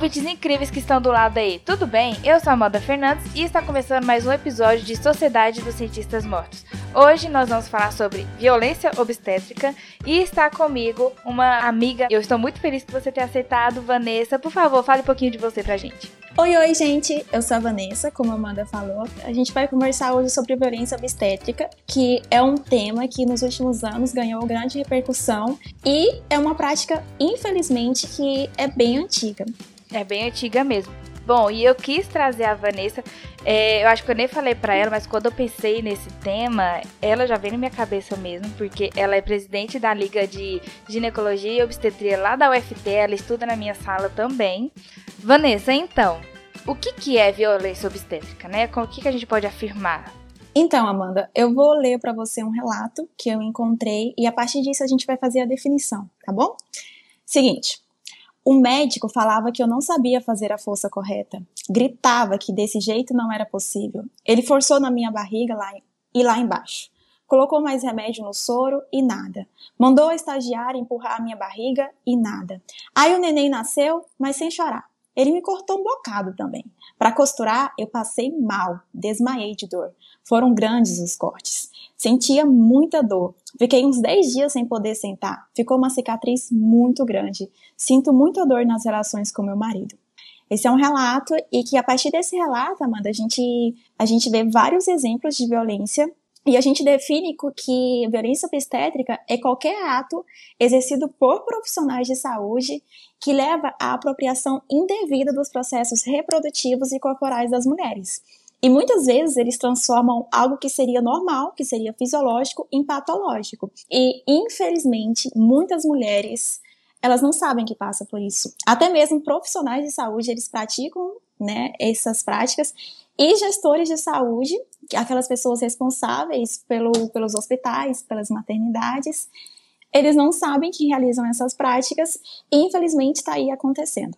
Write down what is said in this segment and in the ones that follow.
ouvintes incríveis que estão do lado aí, tudo bem? Eu sou Amanda Fernandes e está começando mais um episódio de Sociedade dos Cientistas Mortos. Hoje nós vamos falar sobre violência obstétrica e está comigo uma amiga. Eu estou muito feliz que você tenha aceitado, Vanessa. Por favor, fale um pouquinho de você pra gente. Oi, oi, gente! Eu sou a Vanessa, como a Amanda falou. A gente vai conversar hoje sobre violência obstétrica, que é um tema que nos últimos anos ganhou grande repercussão e é uma prática, infelizmente, que é bem antiga. É bem antiga mesmo. Bom, e eu quis trazer a Vanessa. É, eu acho que eu nem falei para ela, mas quando eu pensei nesse tema, ela já veio na minha cabeça mesmo, porque ela é presidente da Liga de Ginecologia e Obstetria lá da UFT, ela estuda na minha sala também. Vanessa, então, o que, que é violência obstétrica, né? O que, que a gente pode afirmar? Então, Amanda, eu vou ler para você um relato que eu encontrei e a partir disso a gente vai fazer a definição, tá bom? Seguinte, o médico falava que eu não sabia fazer a força correta, gritava que desse jeito não era possível. Ele forçou na minha barriga lá e lá embaixo. Colocou mais remédio no soro e nada. Mandou a estagiária empurrar a minha barriga e nada. Aí o neném nasceu, mas sem chorar. Ele me cortou um bocado também. Para costurar, eu passei mal, desmaiei de dor. Foram grandes os cortes. Sentia muita dor. Fiquei uns 10 dias sem poder sentar. Ficou uma cicatriz muito grande. Sinto muita dor nas relações com meu marido. Esse é um relato e que a partir desse relato, Amanda, a gente, a gente vê vários exemplos de violência e a gente define que violência obstétrica é qualquer ato exercido por profissionais de saúde que leva à apropriação indevida dos processos reprodutivos e corporais das mulheres. E muitas vezes eles transformam algo que seria normal, que seria fisiológico, em patológico. E infelizmente, muitas mulheres elas não sabem que passa por isso. Até mesmo profissionais de saúde, eles praticam né, essas práticas e gestores de saúde, aquelas pessoas responsáveis pelo, pelos hospitais, pelas maternidades, eles não sabem que realizam essas práticas e infelizmente está aí acontecendo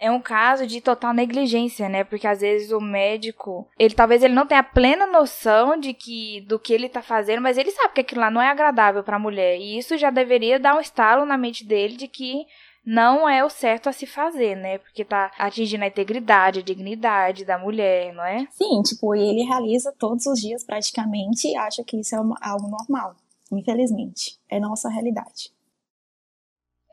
é um caso de total negligência, né? Porque às vezes o médico, ele talvez ele não tenha plena noção de que do que ele tá fazendo, mas ele sabe que aquilo lá não é agradável para a mulher. E isso já deveria dar um estalo na mente dele de que não é o certo a se fazer, né? Porque tá atingindo a integridade, a dignidade da mulher, não é? Sim, tipo, ele realiza todos os dias praticamente e acha que isso é algo normal. Infelizmente, é nossa realidade.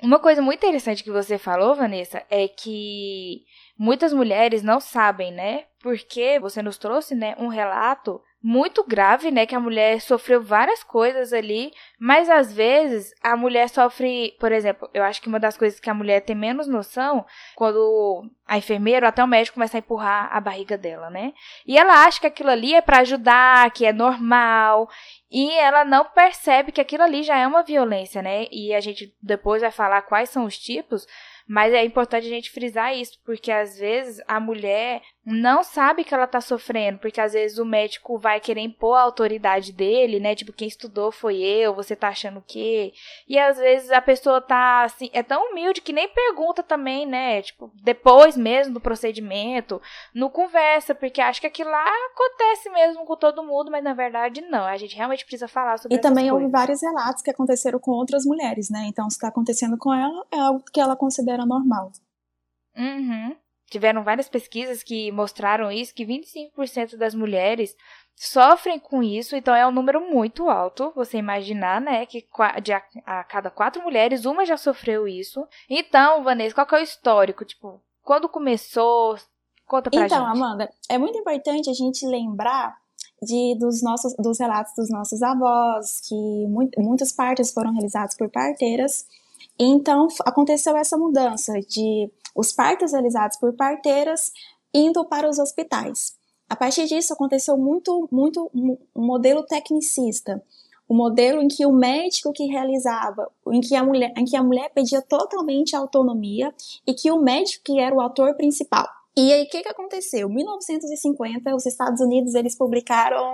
Uma coisa muito interessante que você falou, Vanessa, é que muitas mulheres não sabem, né? Porque você nos trouxe, né, um relato muito grave, né, que a mulher sofreu várias coisas ali, mas às vezes a mulher sofre, por exemplo, eu acho que uma das coisas que a mulher tem menos noção quando a enfermeira ou até o médico começa a empurrar a barriga dela, né? E ela acha que aquilo ali é para ajudar, que é normal, e ela não percebe que aquilo ali já é uma violência, né? E a gente depois vai falar quais são os tipos, mas é importante a gente frisar isso, porque às vezes a mulher não sabe que ela tá sofrendo, porque às vezes o médico vai querer impor a autoridade dele, né? Tipo, quem estudou foi eu, você tá achando o quê? E às vezes a pessoa tá assim, é tão humilde que nem pergunta também, né? Tipo, depois mesmo do procedimento, não conversa, porque acha que aquilo lá acontece mesmo com todo mundo, mas na verdade não. A gente realmente precisa falar sobre E também houve vários relatos que aconteceram com outras mulheres, né? Então, se tá acontecendo com ela, é algo que ela considera normal. Uhum tiveram várias pesquisas que mostraram isso, que 25% das mulheres sofrem com isso, então é um número muito alto, você imaginar, né, que de a, cada quatro mulheres, uma já sofreu isso. Então, Vanessa, qual que é o histórico? Tipo, quando começou? Conta pra então, gente. Então, Amanda, é muito importante a gente lembrar de, dos, nossos, dos relatos dos nossos avós, que muito, muitos partos foram realizados por parteiras, então aconteceu essa mudança de os partos realizados por parteiras indo para os hospitais. A partir disso aconteceu muito, muito um modelo tecnicista, o um modelo em que o médico que realizava, em que a mulher, em que a mulher pedia totalmente autonomia e que o médico que era o ator principal. E aí o que, que aconteceu? Em 1950, os Estados Unidos eles publicaram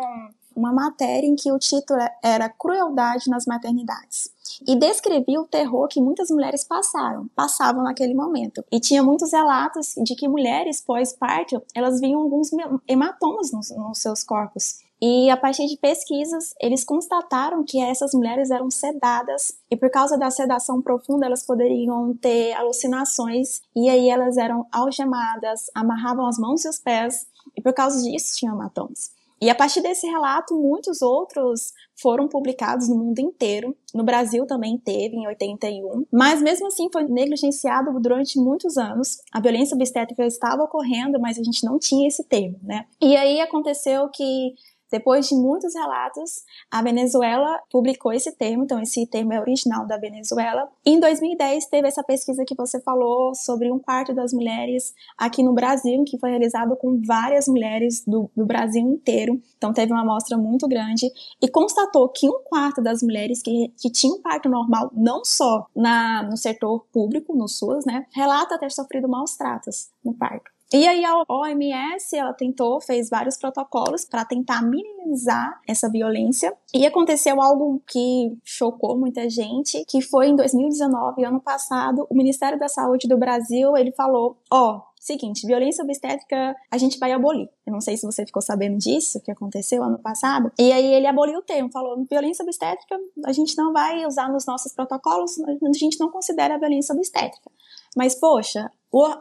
uma matéria em que o título era Crueldade nas Maternidades e descrevia o terror que muitas mulheres passaram, passavam naquele momento. E tinha muitos relatos de que mulheres pós-parto, elas viam alguns hematomas nos, nos seus corpos. E a partir de pesquisas, eles constataram que essas mulheres eram sedadas e por causa da sedação profunda elas poderiam ter alucinações e aí elas eram algemadas, amarravam as mãos e os pés e por causa disso tinham hematomas. E a partir desse relato, muitos outros foram publicados no mundo inteiro. No Brasil também teve, em 81. Mas mesmo assim foi negligenciado durante muitos anos. A violência obstétrica estava ocorrendo, mas a gente não tinha esse termo, né? E aí aconteceu que depois de muitos relatos, a Venezuela publicou esse termo, então esse termo é original da Venezuela. Em 2010 teve essa pesquisa que você falou sobre um quarto das mulheres aqui no Brasil, que foi realizado com várias mulheres do, do Brasil inteiro. Então teve uma amostra muito grande e constatou que um quarto das mulheres que, que tinham parto normal, não só na, no setor público, no SUS, né, relata ter sofrido maus tratos no parto. E aí a OMS, ela tentou, fez vários protocolos para tentar minimizar essa violência. E aconteceu algo que chocou muita gente, que foi em 2019, ano passado, o Ministério da Saúde do Brasil, ele falou, ó, oh, seguinte, violência obstétrica a gente vai abolir. Eu não sei se você ficou sabendo disso, que aconteceu ano passado. E aí ele aboliu o termo, falou, violência obstétrica a gente não vai usar nos nossos protocolos, a gente não considera violência obstétrica. Mas, poxa,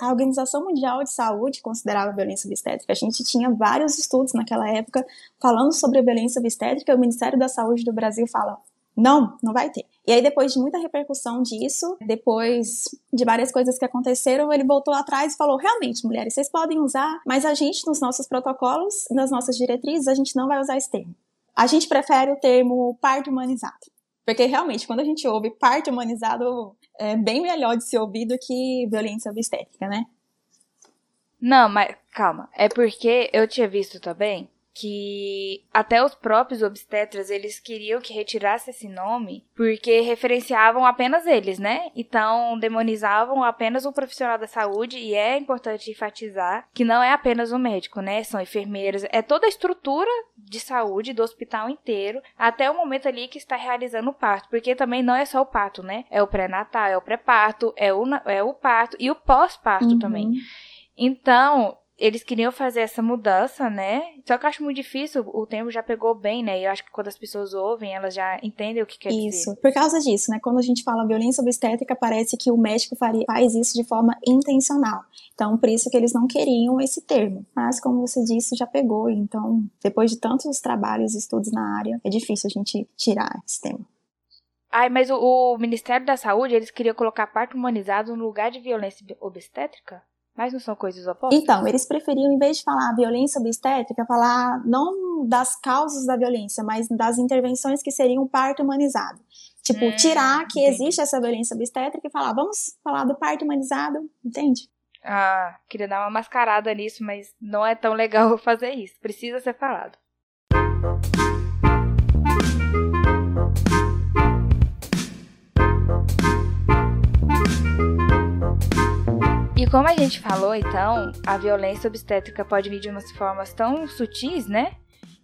a Organização Mundial de Saúde considerava a violência obstétrica. A gente tinha vários estudos naquela época falando sobre a violência obstétrica. O Ministério da Saúde do Brasil fala: não, não vai ter. E aí, depois de muita repercussão disso, depois de várias coisas que aconteceram, ele voltou atrás e falou: realmente, mulheres, vocês podem usar, mas a gente, nos nossos protocolos, nas nossas diretrizes, a gente não vai usar esse termo. A gente prefere o termo parto humanizado. Porque realmente, quando a gente ouve parto humanizado, é bem melhor de ser ouvido que violência obstétrica, né? Não, mas calma. É porque eu tinha visto também que até os próprios obstetras eles queriam que retirasse esse nome porque referenciavam apenas eles, né? Então demonizavam apenas o profissional da saúde e é importante enfatizar que não é apenas o médico, né? São enfermeiras, é toda a estrutura de saúde do hospital inteiro até o momento ali que está realizando o parto, porque também não é só o parto, né? É o pré-natal, é o pré-parto, é o, é o parto e o pós-parto uhum. também. Então, eles queriam fazer essa mudança, né? Só que eu acho muito difícil, o termo já pegou bem, né? E eu acho que quando as pessoas ouvem, elas já entendem o que quer isso. dizer. Isso, por causa disso, né? Quando a gente fala violência obstétrica, parece que o médico faria, faz isso de forma intencional. Então, por isso que eles não queriam esse termo. Mas, como você disse, já pegou. Então, depois de tantos trabalhos e estudos na área, é difícil a gente tirar esse termo. Ai, mas o, o Ministério da Saúde, eles queriam colocar parto humanizado no lugar de violência obstétrica? Mas não são coisas opostas? Então, eles preferiam, em vez de falar violência obstétrica, falar não das causas da violência, mas das intervenções que seriam parto humanizado. Tipo, hum, tirar que entendi. existe essa violência obstétrica e falar, vamos falar do parto humanizado, entende? Ah, queria dar uma mascarada nisso, mas não é tão legal fazer isso. Precisa ser falado. E como a gente falou, então, a violência obstétrica pode vir de umas formas tão sutis, né?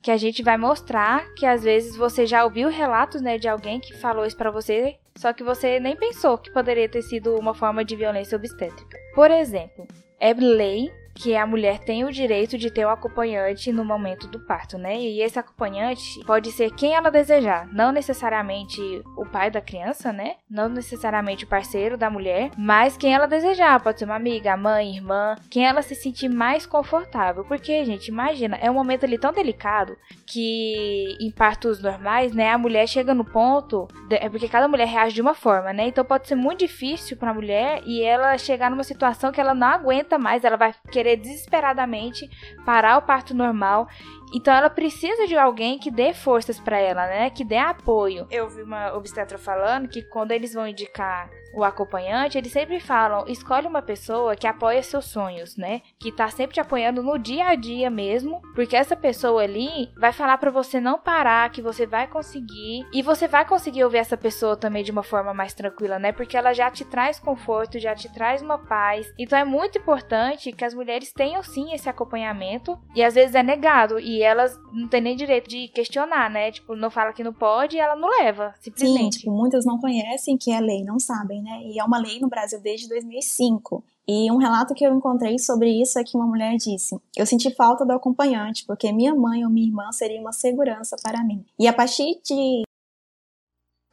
Que a gente vai mostrar que às vezes você já ouviu relatos, né, de alguém que falou isso para você, só que você nem pensou que poderia ter sido uma forma de violência obstétrica. Por exemplo, é lei que a mulher tem o direito de ter um acompanhante no momento do parto, né? E esse acompanhante pode ser quem ela desejar, não necessariamente o pai da criança, né? Não necessariamente o parceiro da mulher, mas quem ela desejar, pode ser uma amiga, mãe, irmã, quem ela se sentir mais confortável, porque gente, imagina, é um momento ali tão delicado que em partos normais, né, a mulher chega no ponto, é porque cada mulher reage de uma forma, né? Então pode ser muito difícil para a mulher e ela chegar numa situação que ela não aguenta mais, ela vai querer querer desesperadamente parar o parto normal. Então ela precisa de alguém que dê forças para ela, né? Que dê apoio. Eu vi uma obstetra falando que quando eles vão indicar o acompanhante, eles sempre falam: escolhe uma pessoa que apoia seus sonhos, né? Que tá sempre te apoiando no dia a dia mesmo, porque essa pessoa ali vai falar para você não parar, que você vai conseguir e você vai conseguir ouvir essa pessoa também de uma forma mais tranquila, né? Porque ela já te traz conforto, já te traz uma paz. Então é muito importante que as mulheres tenham sim esse acompanhamento e às vezes é negado e elas não têm nem direito de questionar, né? Tipo, não fala que não pode e ela não leva, simplesmente. Sim, tipo, muitas não conhecem que é lei, não sabem, né? E é uma lei no Brasil desde 2005. E um relato que eu encontrei sobre isso é que uma mulher disse: Eu senti falta do acompanhante, porque minha mãe ou minha irmã seria uma segurança para mim. E a partir de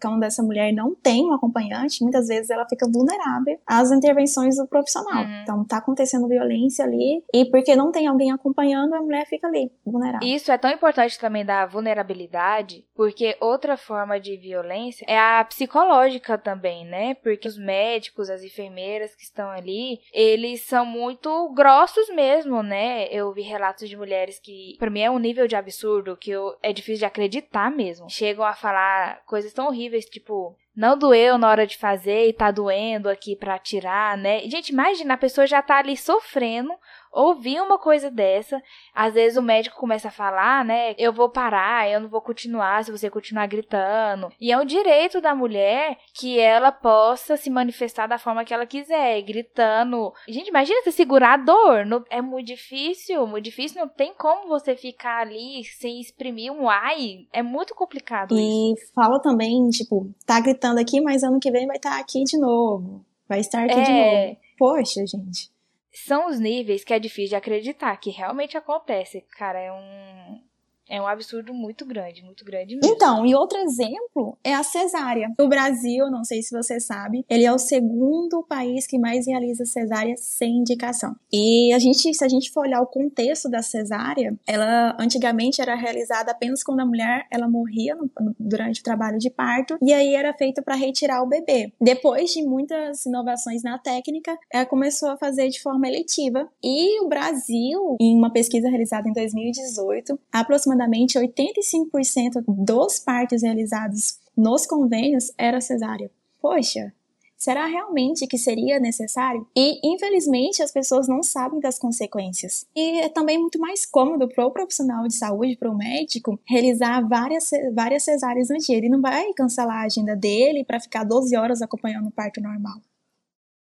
quando essa mulher não tem um acompanhante, muitas vezes ela fica vulnerável às intervenções do profissional. Uhum. Então tá acontecendo violência ali e porque não tem alguém acompanhando, a mulher fica ali vulnerável. Isso é tão importante também da vulnerabilidade, porque outra forma de violência é a psicológica também, né? Porque os médicos, as enfermeiras que estão ali, eles são muito grossos mesmo, né? Eu vi relatos de mulheres que, para mim, é um nível de absurdo que eu, é difícil de acreditar mesmo. Chegam a falar coisas tão horríveis tipo, não doeu na hora de fazer e tá doendo aqui para tirar, né? Gente, imagina, a pessoa já tá ali sofrendo ouvir uma coisa dessa, às vezes o médico começa a falar, né? Eu vou parar, eu não vou continuar se você continuar gritando. E é um direito da mulher que ela possa se manifestar da forma que ela quiser, gritando. Gente, imagina você segurar a dor. é muito difícil, muito difícil. Não tem como você ficar ali sem exprimir um ai. É muito complicado. E isso. fala também, tipo, tá gritando aqui, mas ano que vem vai estar tá aqui de novo. Vai estar aqui é... de novo. Poxa, gente são os níveis que é difícil de acreditar que realmente acontece. Cara, é um é um absurdo muito grande, muito grande mesmo. Então, e outro exemplo é a cesárea. O Brasil, não sei se você sabe, ele é o segundo país que mais realiza cesárea sem indicação. E a gente, se a gente for olhar o contexto da cesárea, ela antigamente era realizada apenas quando a mulher ela morria no, durante o trabalho de parto e aí era feito para retirar o bebê. Depois de muitas inovações na técnica, ela começou a fazer de forma eletiva. E o Brasil, em uma pesquisa realizada em 2018, aproximadamente aproximadamente 85% dos partos realizados nos convênios era cesárea. Poxa, será realmente que seria necessário? E, infelizmente, as pessoas não sabem das consequências. E é também muito mais cômodo para o profissional de saúde, para o médico, realizar várias, várias cesáreas no dia. Ele não vai cancelar a agenda dele para ficar 12 horas acompanhando o parto normal.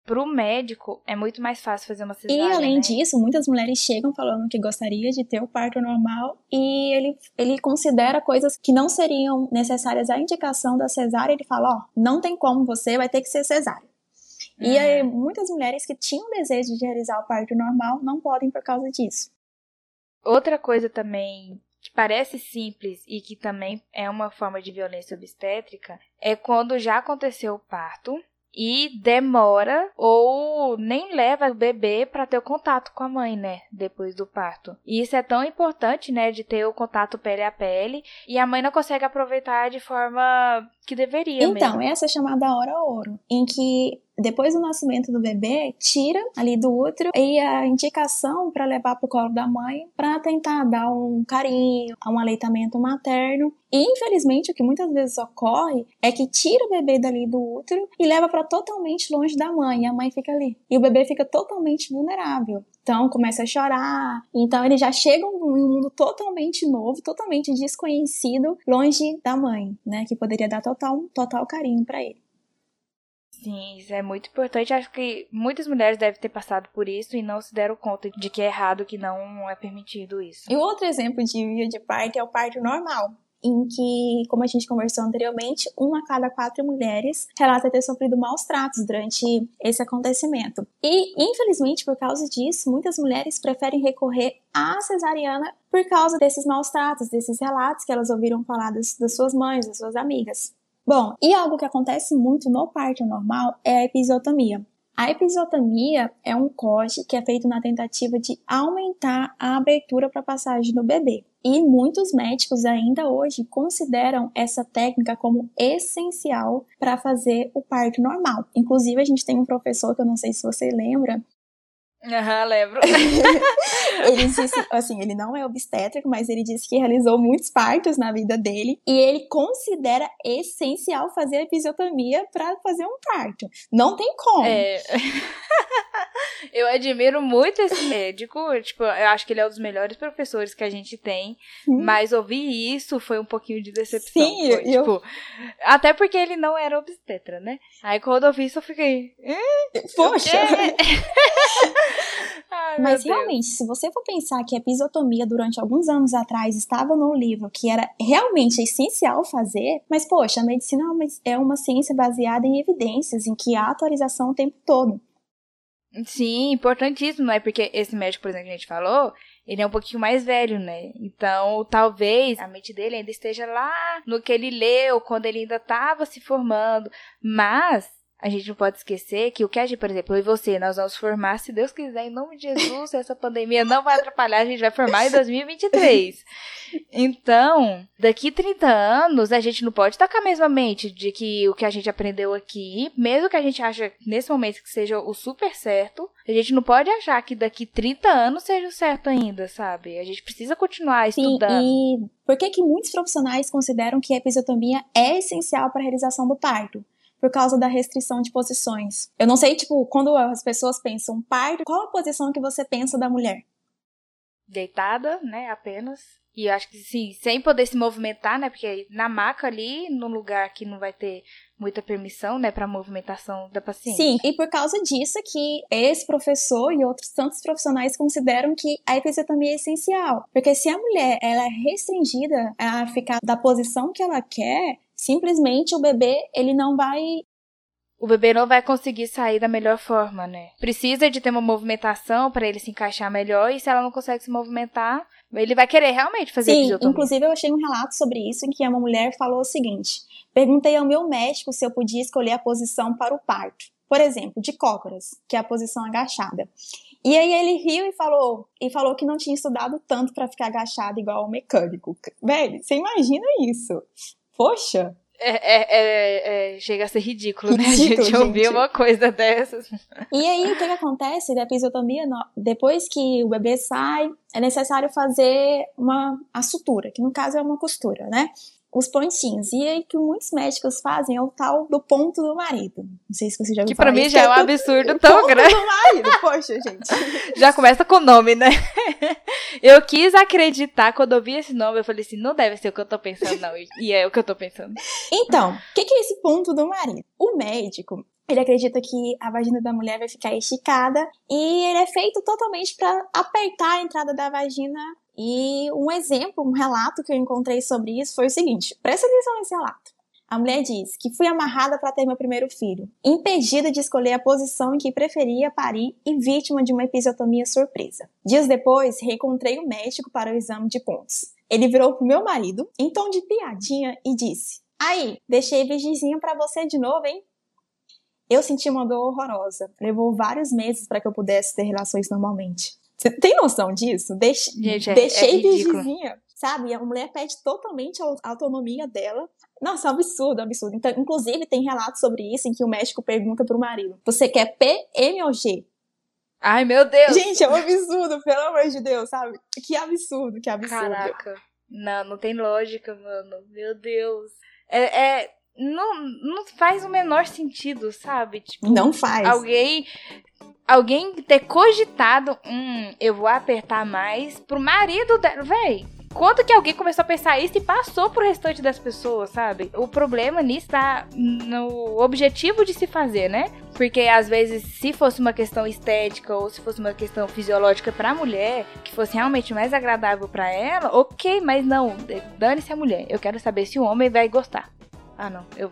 Pro médico é muito mais fácil fazer uma cesárea. E além né? disso, muitas mulheres chegam falando que gostaria de ter o parto normal e ele, ele considera coisas que não seriam necessárias à indicação da cesárea. Ele fala: Ó, oh, não tem como, você vai ter que ser cesárea. Uhum. E aí, muitas mulheres que tinham desejo de realizar o parto normal não podem por causa disso. Outra coisa também que parece simples e que também é uma forma de violência obstétrica é quando já aconteceu o parto e demora ou nem leva o bebê para ter o contato com a mãe, né, depois do parto. E isso é tão importante, né, de ter o contato pele a pele e a mãe não consegue aproveitar de forma que deveria Então, mesmo. essa é chamada hora ouro, em que depois do nascimento do bebê, tira ali do útero e a indicação para levar para o colo da mãe para tentar dar um carinho, um aleitamento materno. E infelizmente o que muitas vezes ocorre é que tira o bebê dali do útero e leva para totalmente longe da mãe, e a mãe fica ali. E o bebê fica totalmente vulnerável. Então começa a chorar. Então ele já chega em um mundo totalmente novo, totalmente desconhecido, longe da mãe, né, que poderia dar total total carinho para ele. Sim, isso é muito importante. Acho que muitas mulheres devem ter passado por isso e não se deram conta de que é errado, que não é permitido isso. E outro exemplo de via de parto é o parto normal, em que, como a gente conversou anteriormente, uma a cada quatro mulheres relata ter sofrido maus tratos durante esse acontecimento. E, infelizmente, por causa disso, muitas mulheres preferem recorrer à cesariana por causa desses maus tratos, desses relatos que elas ouviram falar das, das suas mães, das suas amigas. Bom, e algo que acontece muito no parto normal é a episiotomia. A episiotomia é um corte que é feito na tentativa de aumentar a abertura para a passagem do bebê. E muitos médicos ainda hoje consideram essa técnica como essencial para fazer o parto normal. Inclusive, a gente tem um professor que eu não sei se você lembra, Aham, uhum, lembro. ele disse, assim, ele não é obstétrico, mas ele disse que realizou muitos partos na vida dele e ele considera essencial fazer a episiotomia para fazer um parto. Não tem como. É. eu admiro muito esse médico, tipo, eu acho que ele é um dos melhores professores que a gente tem, hum. mas ouvir isso foi um pouquinho de decepção. Sim, foi, eu... tipo, até porque ele não era obstetra, né? Aí quando eu ouvi isso eu fiquei, poxa. Ai, Mas realmente, se você for pensar que a episiotomia durante alguns anos atrás estava no livro que era realmente essencial fazer, mas poxa, a medicina é uma, é uma ciência baseada em evidências, em que há atualização o tempo todo. Sim, importantíssimo, né? Porque esse médico, por exemplo, que a gente falou, ele é um pouquinho mais velho, né? Então, talvez a mente dele ainda esteja lá no que ele leu, quando ele ainda estava se formando. Mas a gente não pode esquecer que o que a gente, por exemplo, eu e você, nós vamos formar, se Deus quiser, em nome de Jesus, essa pandemia não vai atrapalhar, a gente vai formar em 2023. Então, daqui 30 anos, a gente não pode estar com a mesma mente de que o que a gente aprendeu aqui, mesmo que a gente ache nesse momento que seja o super certo, a gente não pode achar que daqui 30 anos seja o certo ainda, sabe? A gente precisa continuar estudando. Sim, e por que que muitos profissionais consideram que a episiotomia é essencial para a realização do parto? Por causa da restrição de posições. Eu não sei, tipo, quando as pessoas pensam parto, qual a posição que você pensa da mulher? Deitada, né, apenas. E eu acho que sim, sem poder se movimentar, né, porque na maca ali, num lugar que não vai ter muita permissão, né, para movimentação da paciente. Sim, e por causa disso que esse professor e outros tantos profissionais consideram que a episiotomia é essencial, porque se a mulher ela é restringida a ficar da posição que ela quer, simplesmente o bebê ele não vai o bebê não vai conseguir sair da melhor forma, né? Precisa de ter uma movimentação para ele se encaixar melhor e se ela não consegue se movimentar, ele vai querer realmente fazer Sim, inclusive eu achei um relato sobre isso em que uma mulher falou o seguinte: "Perguntei ao meu médico se eu podia escolher a posição para o parto. Por exemplo, de cócoras, que é a posição agachada. E aí ele riu e falou, e falou que não tinha estudado tanto para ficar agachado igual o mecânico. Velho, você imagina isso? Poxa! É, é, é, é, chega a ser ridículo, ridículo né? A gente, gente ouvir uma coisa dessas. E aí, o que, que acontece da episiotomia? Depois que o bebê sai, é necessário fazer uma a sutura, que no caso é uma costura, né? Os pontinhos. E aí que muitos médicos fazem é o tal do ponto do marido. Não sei se você já ouviu Que pra mim já é um absurdo tão grande. Ponto do marido, poxa, gente. já começa com o nome, né? eu quis acreditar, quando eu vi esse nome, eu falei assim, não deve ser o que eu tô pensando, não. E é o que eu tô pensando. Então, o que, que é esse ponto do marido? O médico, ele acredita que a vagina da mulher vai ficar esticada e ele é feito totalmente para apertar a entrada da vagina e um exemplo, um relato que eu encontrei sobre isso foi o seguinte: presta atenção nesse relato. A mulher diz que fui amarrada para ter meu primeiro filho, impedida de escolher a posição em que preferia parir e vítima de uma episiotomia surpresa. Dias depois, reencontrei o médico para o exame de pontos. Ele virou pro meu marido, em tom de piadinha, e disse: Aí, deixei virgenzinha para você de novo, hein? Eu senti uma dor horrorosa. Levou vários meses para que eu pudesse ter relações normalmente. Você tem noção disso? Deix... Gente, é, Deixei é virgenzinha, sabe? A mulher perde totalmente a autonomia dela. Nossa, é um absurdo, é um absurdo. Então, inclusive, tem relatos sobre isso em que o médico pergunta pro marido: Você quer P, M ou G? Ai, meu Deus! Gente, é um absurdo, pelo amor de Deus, sabe? Que absurdo, que absurdo. Caraca. Não, não tem lógica, mano. Meu Deus. É, é, não, não faz o menor sentido, sabe? Tipo, não faz. Alguém alguém ter cogitado, hum, eu vou apertar mais pro marido dela. Véi, quando que alguém começou a pensar isso e passou pro restante das pessoas, sabe? O problema nisso tá no objetivo de se fazer, né? Porque às vezes, se fosse uma questão estética ou se fosse uma questão fisiológica pra mulher, que fosse realmente mais agradável para ela, ok, mas não, dane-se a mulher. Eu quero saber se o homem vai gostar. Ah, não. Eu,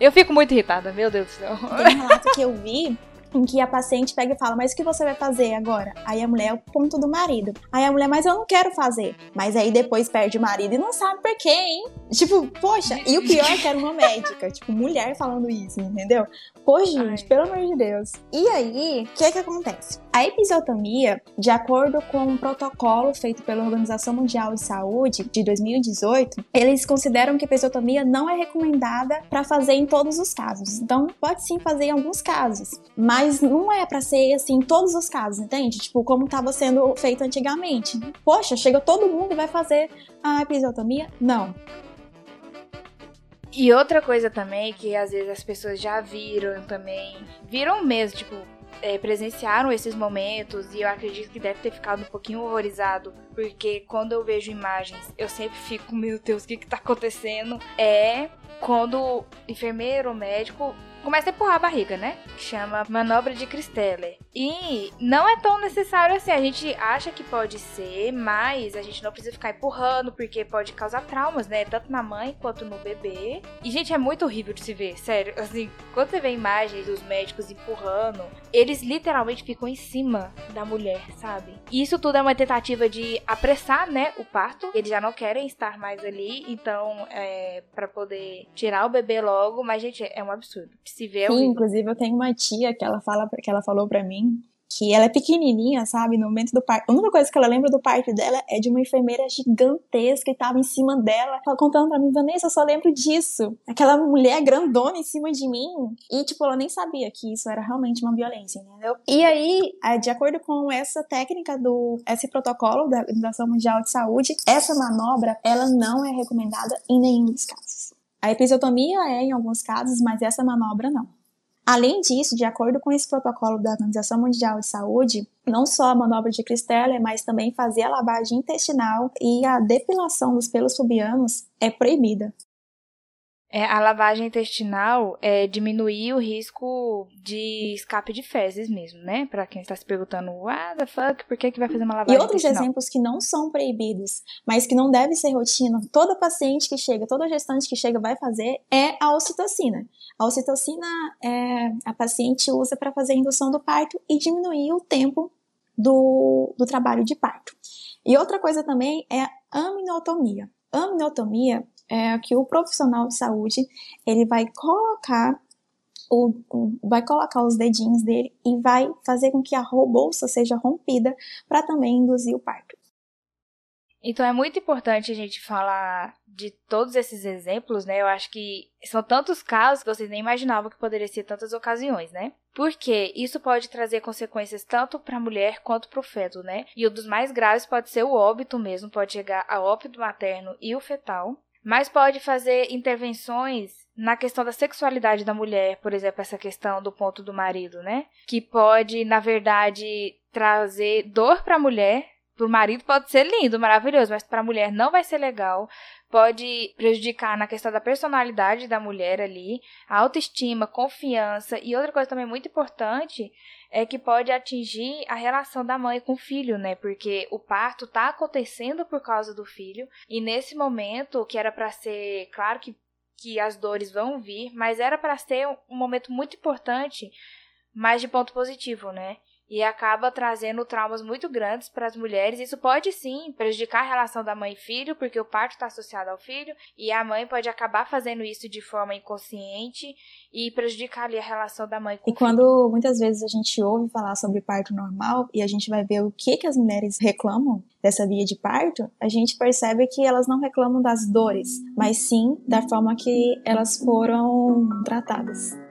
eu fico muito irritada, meu Deus do céu. Tem um relato que eu vi em que a paciente pega e fala: Mas o que você vai fazer agora? Aí a mulher é o ponto do marido. Aí a mulher, mas eu não quero fazer. Mas aí depois perde o marido e não sabe por quê, hein? Tipo, poxa, e o pior é que era uma médica, tipo, mulher falando isso, entendeu? Pô, gente, Ai. pelo amor de Deus. E aí, o que é que acontece? A episiotomia, de acordo com um protocolo feito pela Organização Mundial de Saúde de 2018, eles consideram que a episiotomia não é recomendada para fazer em todos os casos. Então, pode sim fazer em alguns casos, mas não é para ser assim em todos os casos, entende? Tipo, como estava sendo feito antigamente. Poxa, chega todo mundo e vai fazer a episiotomia? Não. E outra coisa também que às vezes as pessoas já viram também, viram mesmo, tipo, é, presenciaram esses momentos e eu acredito que deve ter ficado um pouquinho horrorizado, porque quando eu vejo imagens, eu sempre fico, meu Deus, o que que tá acontecendo? É quando o enfermeiro ou médico começa a empurrar a barriga, né? Chama manobra de Christeller. E não é tão necessário assim. A gente acha que pode ser, mas a gente não precisa ficar empurrando, porque pode causar traumas, né? Tanto na mãe quanto no bebê. E, gente, é muito horrível de se ver, sério. Assim, quando você vê imagens dos médicos empurrando, eles literalmente ficam em cima da mulher, sabe? E isso tudo é uma tentativa de apressar, né, o parto. Eles já não querem estar mais ali, então, é, para poder tirar o bebê logo. Mas, gente, é um absurdo. Se vê. Sim, inclusive eu tenho uma tia que ela fala, que ela falou para mim que ela é pequenininha, sabe? No momento do parto. A única coisa que ela lembra do parto dela é de uma enfermeira gigantesca que tava em cima dela, contando pra mim, Vanessa, eu só lembro disso. Aquela mulher grandona em cima de mim. E, tipo, ela nem sabia que isso era realmente uma violência, entendeu? E aí, de acordo com essa técnica do, esse protocolo da Organização Mundial de Saúde, essa manobra, ela não é recomendada em nenhum dos casos. A episiotomia é em alguns casos, mas essa manobra não. Além disso, de acordo com esse protocolo da Organização Mundial de Saúde, não só a manobra de Christeller, mas também fazer a lavagem intestinal e a depilação dos pelos pubianos é proibida. É, a lavagem intestinal é diminuir o risco de escape de fezes mesmo, né? Pra quem está se perguntando, what the fuck, por que, que vai fazer uma lavagem E outros intestinal? exemplos que não são proibidos, mas que não deve ser rotina, toda paciente que chega, toda gestante que chega vai fazer, é a ocitocina. A ocitocina é, a paciente usa para fazer a indução do parto e diminuir o tempo do, do trabalho de parto. E outra coisa também é a aminotomia. Aminotomia é que o profissional de saúde ele vai colocar o, vai colocar os dedinhos dele e vai fazer com que a bolsa seja rompida para também induzir o parto. Então é muito importante a gente falar de todos esses exemplos, né? Eu acho que são tantos casos que vocês nem imaginavam que poderia ser tantas ocasiões, né? Porque isso pode trazer consequências tanto para a mulher quanto para o feto, né? E um dos mais graves pode ser o óbito mesmo, pode chegar a óbito materno e o fetal, mas pode fazer intervenções na questão da sexualidade da mulher, por exemplo, essa questão do ponto do marido, né? Que pode, na verdade, trazer dor para a mulher para o marido pode ser lindo, maravilhoso, mas para a mulher não vai ser legal. Pode prejudicar na questão da personalidade da mulher ali, a autoestima, confiança. E outra coisa também muito importante é que pode atingir a relação da mãe com o filho, né? Porque o parto está acontecendo por causa do filho. E nesse momento, que era para ser, claro que, que as dores vão vir, mas era para ser um momento muito importante, mas de ponto positivo, né? E acaba trazendo traumas muito grandes para as mulheres. Isso pode sim prejudicar a relação da mãe e filho, porque o parto está associado ao filho, e a mãe pode acabar fazendo isso de forma inconsciente e prejudicar ali a relação da mãe com E o quando filho. muitas vezes a gente ouve falar sobre parto normal e a gente vai ver o que, que as mulheres reclamam dessa via de parto, a gente percebe que elas não reclamam das dores, mas sim da forma que elas foram tratadas.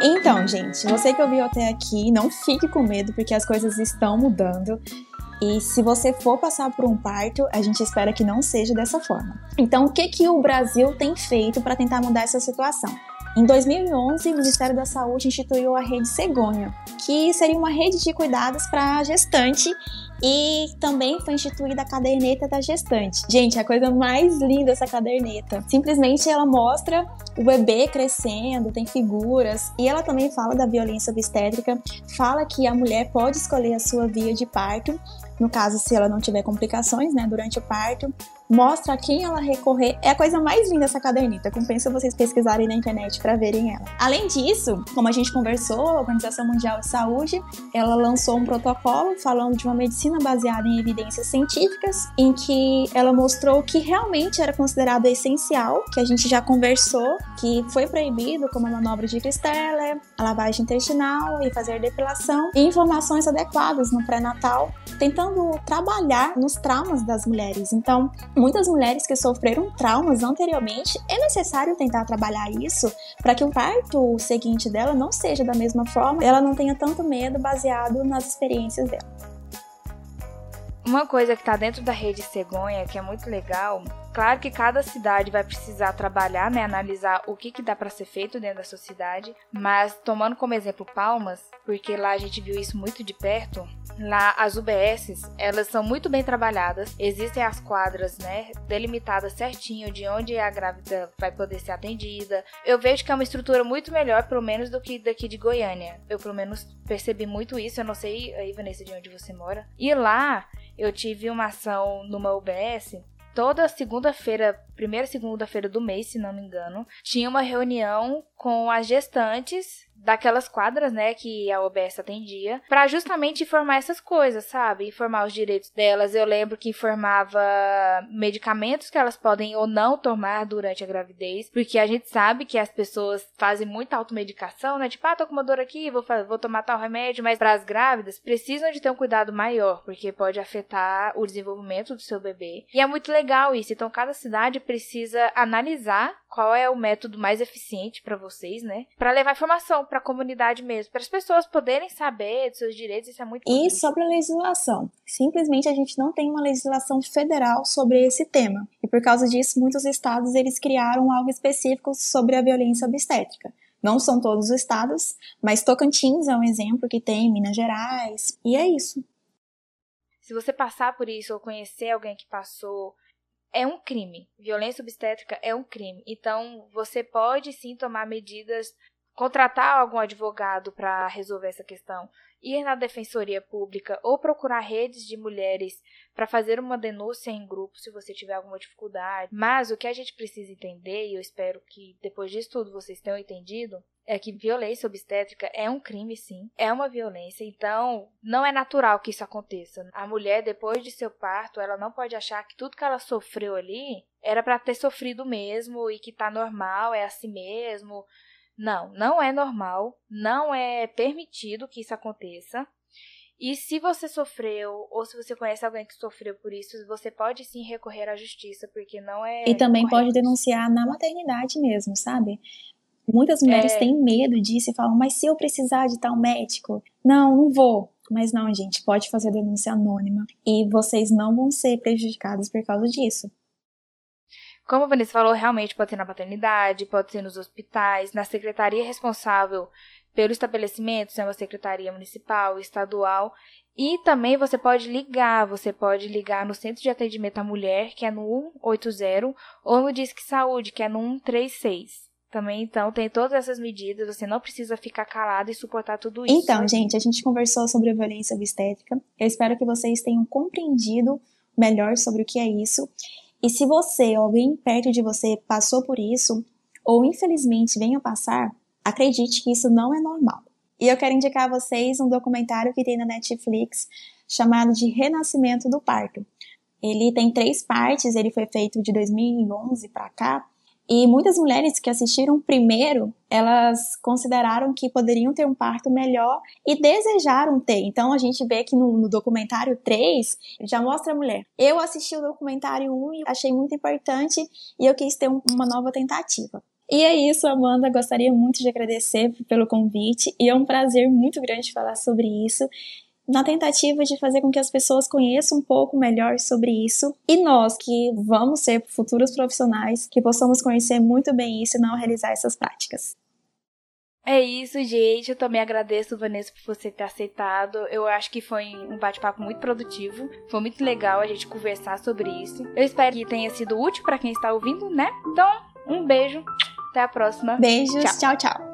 Então, gente, você que ouviu até aqui, não fique com medo, porque as coisas estão mudando. E se você for passar por um parto, a gente espera que não seja dessa forma. Então, o que, que o Brasil tem feito para tentar mudar essa situação? Em 2011, o Ministério da Saúde instituiu a Rede Cegonha, que seria uma rede de cuidados para gestante e também foi instituída a caderneta da gestante. Gente, a coisa mais linda essa caderneta. Simplesmente ela mostra o bebê crescendo, tem figuras, e ela também fala da violência obstétrica, fala que a mulher pode escolher a sua via de parto, no caso se ela não tiver complicações, né, durante o parto, mostra a quem ela recorrer. É a coisa mais linda essa caderneta, compensa vocês pesquisarem na internet para verem ela. Além disso, como a gente conversou, a Organização Mundial de Saúde, ela lançou um protocolo falando de uma medicina baseada em evidências científicas, em que ela mostrou que realmente era considerado essencial, que a gente já conversou, que foi proibido como a manobra de Christeller, a lavagem intestinal e fazer depilação, e informações adequadas no pré-natal, tentando trabalhar nos traumas das mulheres. Então, muitas mulheres que sofreram traumas anteriormente, é necessário tentar trabalhar isso para que o parto seguinte dela não seja da mesma forma, ela não tenha tanto medo baseado nas experiências dela. Uma coisa que está dentro da rede cegonha, que é muito legal, claro que cada cidade vai precisar trabalhar, né, analisar o que, que dá para ser feito dentro da sua cidade, mas tomando como exemplo Palmas, porque lá a gente viu isso muito de perto, Lá, as UBSs, elas são muito bem trabalhadas. Existem as quadras, né, delimitadas certinho de onde a grávida vai poder ser atendida. Eu vejo que é uma estrutura muito melhor, pelo menos, do que daqui de Goiânia. Eu, pelo menos, percebi muito isso. Eu não sei, aí, Vanessa, de onde você mora. E lá, eu tive uma ação numa UBS toda segunda-feira, primeira segunda-feira do mês, se não me engano, tinha uma reunião com as gestantes daquelas quadras, né, que a OBS atendia, para justamente informar essas coisas, sabe? Informar os direitos delas. Eu lembro que informava medicamentos que elas podem ou não tomar durante a gravidez, porque a gente sabe que as pessoas fazem muita automedicação, né? Tipo, ah, tô com uma dor aqui, vou, vou tomar tal remédio, mas para as grávidas precisam de ter um cuidado maior, porque pode afetar o desenvolvimento do seu bebê. E é muito legal isso. Então, cada cidade precisa analisar qual é o método mais eficiente para vocês, né? Para levar informação para a comunidade mesmo, para as pessoas poderem saber dos seus direitos, isso é muito importante. E sobre a legislação, simplesmente a gente não tem uma legislação federal sobre esse tema. E por causa disso, muitos estados eles criaram algo específico sobre a violência obstétrica. Não são todos os estados, mas Tocantins é um exemplo que tem, Minas Gerais, e é isso. Se você passar por isso ou conhecer alguém que passou, é um crime. Violência obstétrica é um crime. Então, você pode sim tomar medidas, contratar algum advogado para resolver essa questão, ir na defensoria pública ou procurar redes de mulheres para fazer uma denúncia em grupo se você tiver alguma dificuldade. Mas o que a gente precisa entender, e eu espero que depois disso tudo vocês tenham entendido, é que violência obstétrica é um crime, sim, é uma violência, então não é natural que isso aconteça. A mulher, depois de seu parto, ela não pode achar que tudo que ela sofreu ali era para ter sofrido mesmo e que tá normal, é assim mesmo. Não, não é normal, não é permitido que isso aconteça. E se você sofreu, ou se você conhece alguém que sofreu por isso, você pode sim recorrer à justiça, porque não é. E também correto. pode denunciar na maternidade mesmo, sabe? Muitas mulheres é... têm medo disso e falam, mas se eu precisar de tal médico? Não, não vou. Mas não, gente, pode fazer denúncia anônima e vocês não vão ser prejudicados por causa disso. Como a Vanessa falou, realmente pode ser na paternidade, pode ser nos hospitais, na secretaria responsável pelo estabelecimento, se é uma secretaria municipal, estadual. E também você pode ligar, você pode ligar no Centro de Atendimento à Mulher, que é no 180, ou no Disque Saúde, que é no 136. Também, então, tem todas essas medidas, você não precisa ficar calado e suportar tudo isso. Então, gente, a gente conversou sobre a violência obstétrica. Eu espero que vocês tenham compreendido melhor sobre o que é isso. E se você ou alguém perto de você passou por isso, ou infelizmente venha passar, acredite que isso não é normal. E eu quero indicar a vocês um documentário que tem na Netflix chamado de Renascimento do Parto. Ele tem três partes, ele foi feito de 2011 para cá, e muitas mulheres que assistiram primeiro, elas consideraram que poderiam ter um parto melhor e desejaram ter. Então a gente vê que no, no documentário 3 já mostra a mulher. Eu assisti o documentário 1 e achei muito importante e eu quis ter um, uma nova tentativa. E é isso, Amanda. Gostaria muito de agradecer pelo convite e é um prazer muito grande falar sobre isso na tentativa de fazer com que as pessoas conheçam um pouco melhor sobre isso e nós que vamos ser futuros profissionais que possamos conhecer muito bem isso e não realizar essas práticas. É isso, gente. Eu também agradeço, Vanessa, por você ter aceitado. Eu acho que foi um bate-papo muito produtivo. Foi muito legal a gente conversar sobre isso. Eu espero que tenha sido útil para quem está ouvindo, né? Então, um beijo. Até a próxima. Beijos. tchau. tchau. tchau.